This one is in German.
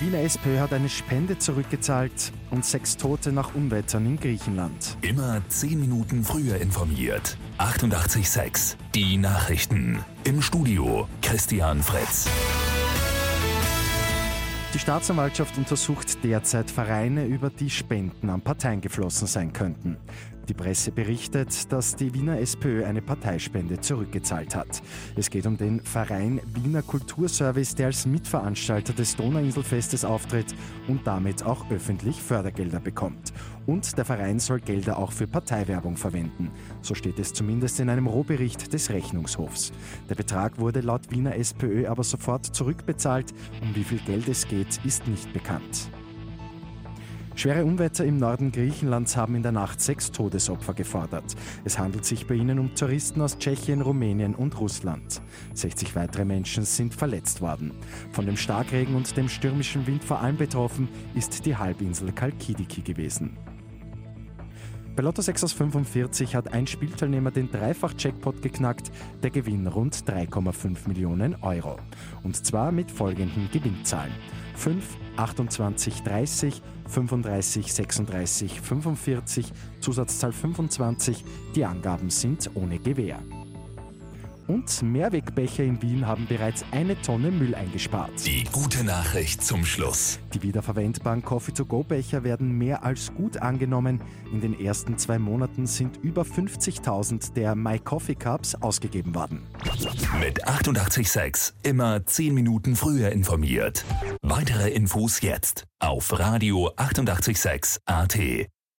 Wiener SPÖ hat eine Spende zurückgezahlt und sechs Tote nach Unwettern in Griechenland. Immer zehn Minuten früher informiert. 88,6. Die Nachrichten. Im Studio Christian Fritz. Die Staatsanwaltschaft untersucht derzeit Vereine, über die Spenden an Parteien geflossen sein könnten. Die Presse berichtet, dass die Wiener SPÖ eine Parteispende zurückgezahlt hat. Es geht um den Verein Wiener Kulturservice, der als Mitveranstalter des Donauinselfestes auftritt und damit auch öffentlich Fördergelder bekommt. Und der Verein soll Gelder auch für Parteiwerbung verwenden. So steht es zumindest in einem Rohbericht des Rechnungshofs. Der Betrag wurde laut Wiener SPÖ aber sofort zurückbezahlt. Um wie viel Geld es geht, ist nicht bekannt. Schwere Unwetter im Norden Griechenlands haben in der Nacht sechs Todesopfer gefordert. Es handelt sich bei ihnen um Touristen aus Tschechien, Rumänien und Russland. 60 weitere Menschen sind verletzt worden. Von dem Starkregen und dem stürmischen Wind vor allem betroffen ist die Halbinsel Kalkidiki gewesen. Bei Lotto 6 aus 45 hat ein Spielteilnehmer den Dreifach-Jackpot geknackt, der Gewinn rund 3,5 Millionen Euro. Und zwar mit folgenden Gewinnzahlen. 5, 28, 30, 35, 36, 45, Zusatzzahl 25. Die Angaben sind ohne Gewähr. Und Mehrwegbecher in Wien haben bereits eine Tonne Müll eingespart. Die gute Nachricht zum Schluss. Die wiederverwendbaren Coffee-to-go-Becher werden mehr als gut angenommen. In den ersten zwei Monaten sind über 50.000 der My Coffee Cups ausgegeben worden. Mit 886 immer 10 Minuten früher informiert. Weitere Infos jetzt auf Radio 886 AT.